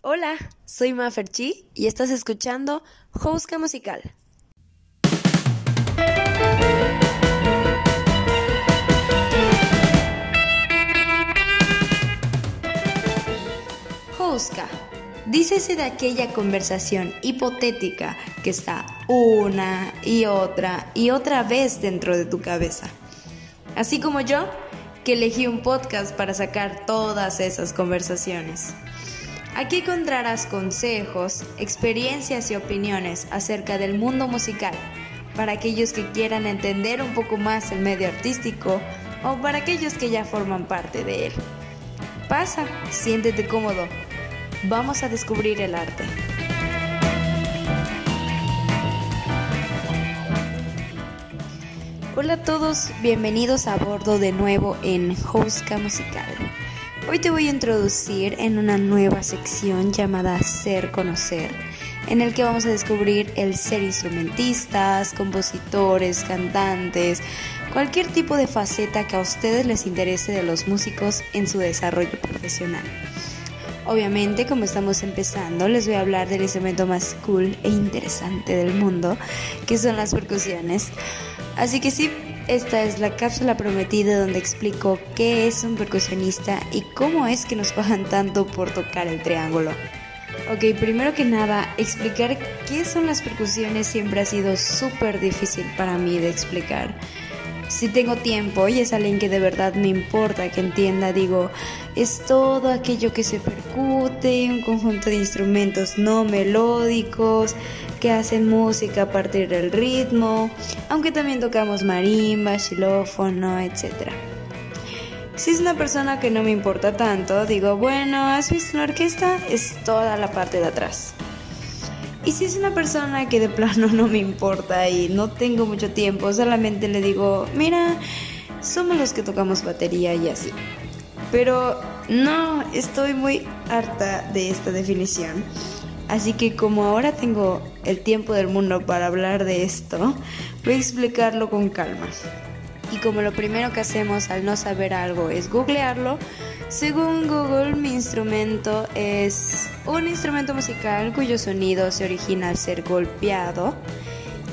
Hola, soy Maferchi y estás escuchando Jouska Musical. Jouska. Dícese de aquella conversación hipotética que está una y otra y otra vez dentro de tu cabeza. Así como yo, que elegí un podcast para sacar todas esas conversaciones. Aquí encontrarás consejos, experiencias y opiniones acerca del mundo musical para aquellos que quieran entender un poco más el medio artístico o para aquellos que ya forman parte de él. Pasa, siéntete cómodo. Vamos a descubrir el arte. Hola a todos, bienvenidos a bordo de nuevo en Jouska Musical. Hoy te voy a introducir en una nueva sección llamada Ser Conocer, en el que vamos a descubrir el ser instrumentistas, compositores, cantantes, cualquier tipo de faceta que a ustedes les interese de los músicos en su desarrollo profesional. Obviamente, como estamos empezando, les voy a hablar del instrumento más cool e interesante del mundo, que son las percusiones. Así que sí, esta es la cápsula prometida donde explico qué es un percusionista y cómo es que nos pagan tanto por tocar el triángulo. Ok, primero que nada, explicar qué son las percusiones siempre ha sido súper difícil para mí de explicar si tengo tiempo y es alguien que de verdad me importa que entienda, digo, es todo aquello que se percute, un conjunto de instrumentos no melódicos que hacen música a partir del ritmo, aunque también tocamos marimba, xilófono, etc. Si es una persona que no me importa tanto, digo, bueno, ¿has visto una orquesta? Es toda la parte de atrás. Y si es una persona que de plano no me importa y no tengo mucho tiempo, solamente le digo, mira, somos los que tocamos batería y así. Pero no, estoy muy harta de esta definición. Así que como ahora tengo el tiempo del mundo para hablar de esto, voy a explicarlo con calma. Y como lo primero que hacemos al no saber algo es googlearlo, según Google mi instrumento es un instrumento musical cuyo sonido se origina al ser golpeado.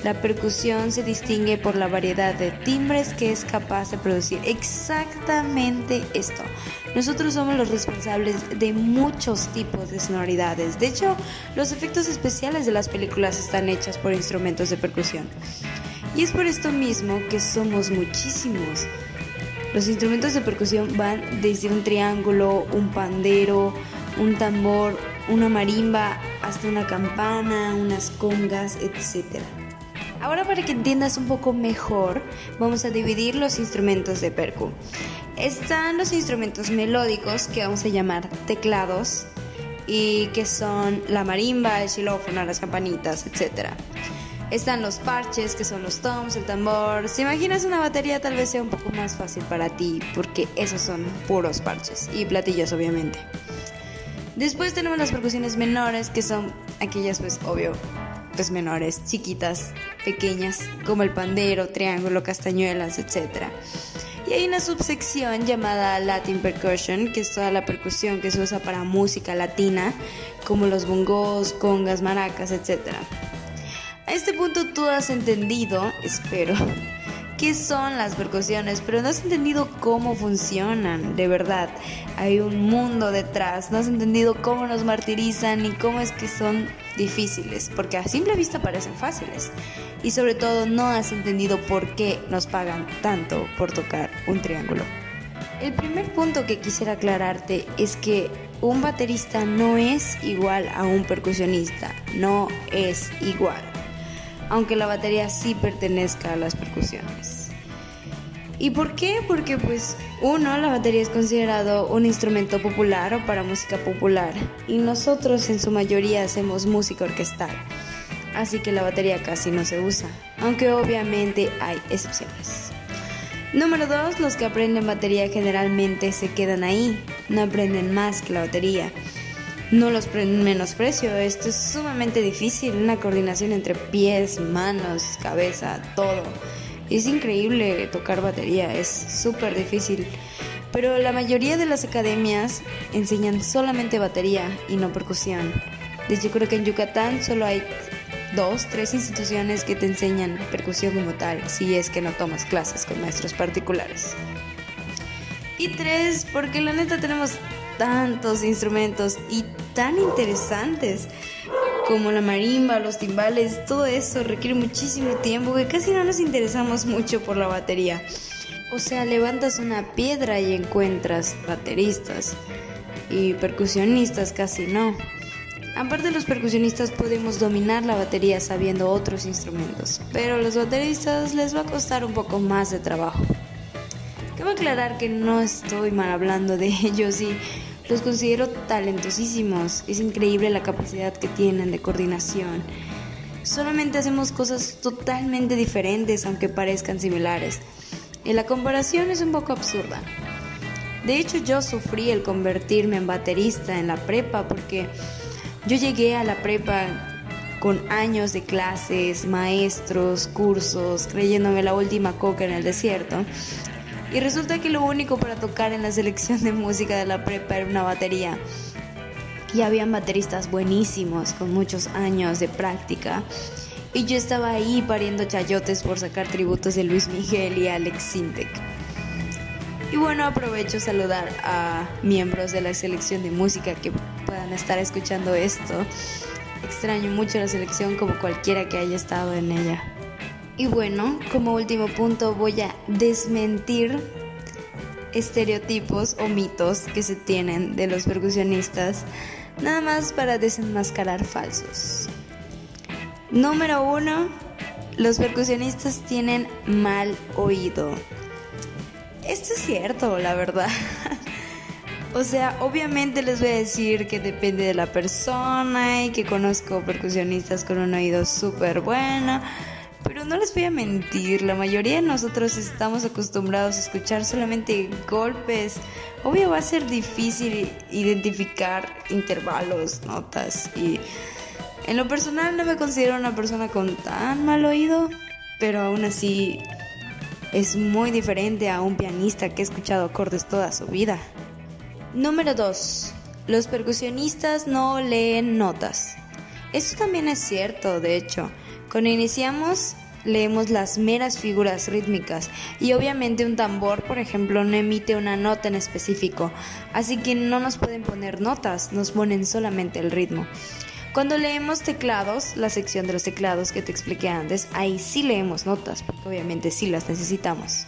La percusión se distingue por la variedad de timbres que es capaz de producir. Exactamente esto. Nosotros somos los responsables de muchos tipos de sonoridades. De hecho, los efectos especiales de las películas están hechas por instrumentos de percusión. Y es por esto mismo que somos muchísimos. Los instrumentos de percusión van desde un triángulo, un pandero, un tambor, una marimba, hasta una campana, unas congas, etc. Ahora para que entiendas un poco mejor, vamos a dividir los instrumentos de percu. Están los instrumentos melódicos que vamos a llamar teclados y que son la marimba, el xilófono, las campanitas, etc. Están los parches, que son los toms, el tambor. Si imaginas una batería, tal vez sea un poco más fácil para ti, porque esos son puros parches y platillos, obviamente. Después tenemos las percusiones menores, que son aquellas, pues, obvio, pues menores, chiquitas, pequeñas, como el pandero, triángulo, castañuelas, etc. Y hay una subsección llamada Latin Percussion, que es toda la percusión que se usa para música latina, como los bongos, congas, maracas, etc. Este punto tú has entendido, espero, qué son las percusiones, pero no has entendido cómo funcionan, de verdad. Hay un mundo detrás, no has entendido cómo nos martirizan y cómo es que son difíciles, porque a simple vista parecen fáciles. Y sobre todo no has entendido por qué nos pagan tanto por tocar un triángulo. El primer punto que quisiera aclararte es que un baterista no es igual a un percusionista, no es igual aunque la batería sí pertenezca a las percusiones. ¿Y por qué? Porque pues uno, la batería es considerado un instrumento popular o para música popular y nosotros en su mayoría hacemos música orquestal, así que la batería casi no se usa, aunque obviamente hay excepciones. Número 2. Los que aprenden batería generalmente se quedan ahí, no aprenden más que la batería no los menosprecio, esto es sumamente difícil, una coordinación entre pies, manos, cabeza, todo. Es increíble tocar batería, es súper difícil. pero la mayoría de las academias enseñan solamente batería y no percusión. Hecho, creo que en Yucatán solo hay dos, tres instituciones que te enseñan percusión como tal, si es que no tomas clases con maestros particulares. Y tres, porque la neta tenemos tantos instrumentos y tan interesantes como la marimba, los timbales, todo eso requiere muchísimo tiempo que casi no nos interesamos mucho por la batería. O sea, levantas una piedra y encuentras bateristas y percusionistas casi no. Aparte los percusionistas podemos dominar la batería sabiendo otros instrumentos, pero a los bateristas les va a costar un poco más de trabajo. Cabe aclarar que no estoy mal hablando de ellos y los considero talentosísimos. Es increíble la capacidad que tienen de coordinación. Solamente hacemos cosas totalmente diferentes aunque parezcan similares. Y la comparación es un poco absurda. De hecho, yo sufrí el convertirme en baterista en la prepa porque yo llegué a la prepa con años de clases, maestros, cursos, creyéndome la última coca en el desierto. Y resulta que lo único para tocar en la selección de música de la prepa era una batería. Y habían bateristas buenísimos, con muchos años de práctica. Y yo estaba ahí pariendo chayotes por sacar tributos de Luis Miguel y Alex Sintek. Y bueno, aprovecho saludar a miembros de la selección de música que puedan estar escuchando esto. Extraño mucho la selección como cualquiera que haya estado en ella. Y bueno, como último punto voy a desmentir estereotipos o mitos que se tienen de los percusionistas, nada más para desenmascarar falsos. Número uno, los percusionistas tienen mal oído. Esto es cierto, la verdad. O sea, obviamente les voy a decir que depende de la persona y que conozco percusionistas con un oído súper bueno pero no les voy a mentir, la mayoría de nosotros estamos acostumbrados a escuchar solamente golpes. Obvio va a ser difícil identificar intervalos, notas y en lo personal no me considero una persona con tan mal oído, pero aún así es muy diferente a un pianista que ha escuchado acordes toda su vida. Número 2. Los percusionistas no leen notas. Esto también es cierto, de hecho. Cuando iniciamos leemos las meras figuras rítmicas y obviamente un tambor, por ejemplo, no emite una nota en específico, así que no nos pueden poner notas, nos ponen solamente el ritmo. Cuando leemos teclados, la sección de los teclados que te expliqué antes, ahí sí leemos notas, porque obviamente sí las necesitamos.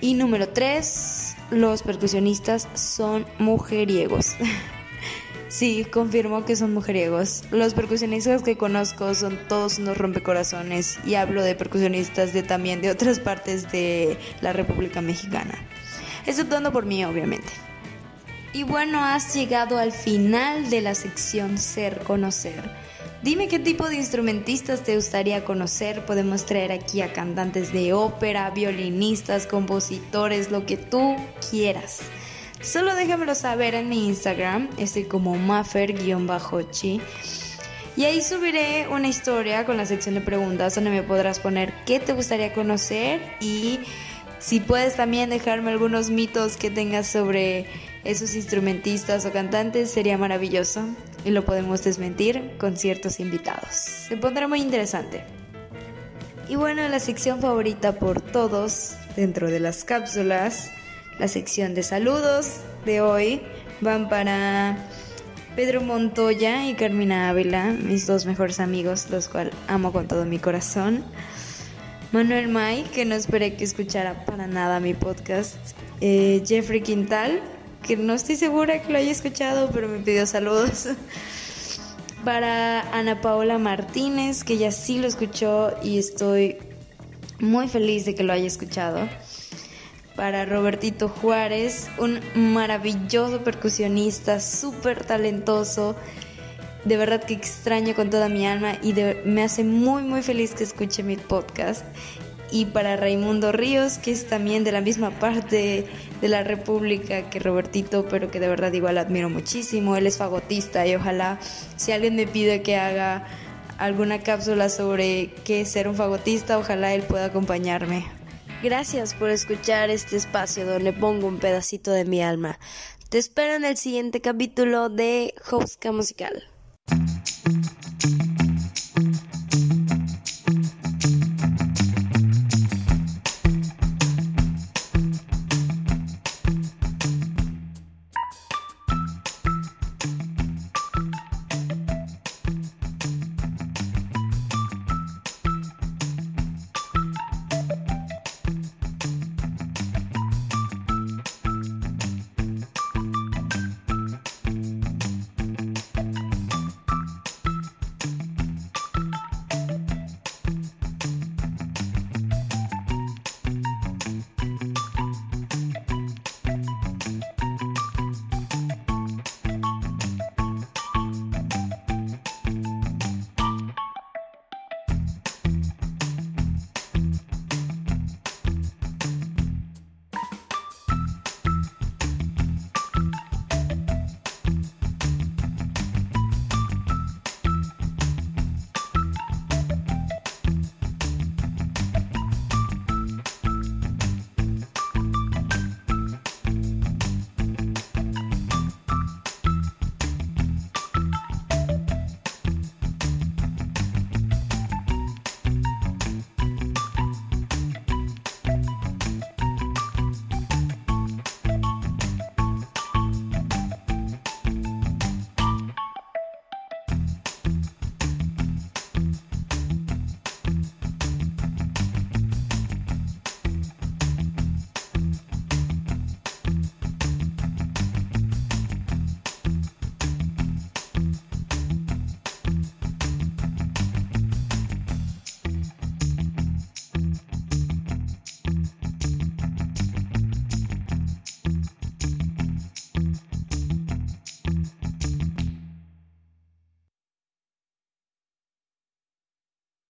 Y número 3, los percusionistas son mujeriegos. Sí, confirmo que son mujeriegos. Los percusionistas que conozco son todos unos rompecorazones y hablo de percusionistas de también de otras partes de la República Mexicana. Exceptuando por mí, obviamente. Y bueno, has llegado al final de la sección Ser Conocer. Dime qué tipo de instrumentistas te gustaría conocer. Podemos traer aquí a cantantes de ópera, violinistas, compositores, lo que tú quieras. Solo déjamelo saber en mi Instagram, estoy como maffer-chi. Y ahí subiré una historia con la sección de preguntas donde me podrás poner qué te gustaría conocer y si puedes también dejarme algunos mitos que tengas sobre esos instrumentistas o cantantes sería maravilloso y lo podemos desmentir con ciertos invitados. Se pondrá muy interesante. Y bueno, la sección favorita por todos dentro de las cápsulas la sección de saludos de hoy van para Pedro Montoya y Carmina Ávila, mis dos mejores amigos, los cuales amo con todo mi corazón. Manuel May, que no esperé que escuchara para nada mi podcast. Eh, Jeffrey Quintal, que no estoy segura que lo haya escuchado, pero me pidió saludos. para Ana Paola Martínez, que ya sí lo escuchó y estoy muy feliz de que lo haya escuchado para Robertito Juárez, un maravilloso percusionista, súper talentoso. De verdad que extraño con toda mi alma y me hace muy muy feliz que escuche mi podcast. Y para Raimundo Ríos, que es también de la misma parte de la República que Robertito, pero que de verdad igual admiro muchísimo. Él es fagotista y ojalá si alguien me pide que haga alguna cápsula sobre qué ser un fagotista, ojalá él pueda acompañarme Gracias por escuchar este espacio donde pongo un pedacito de mi alma. Te espero en el siguiente capítulo de Houska Musical.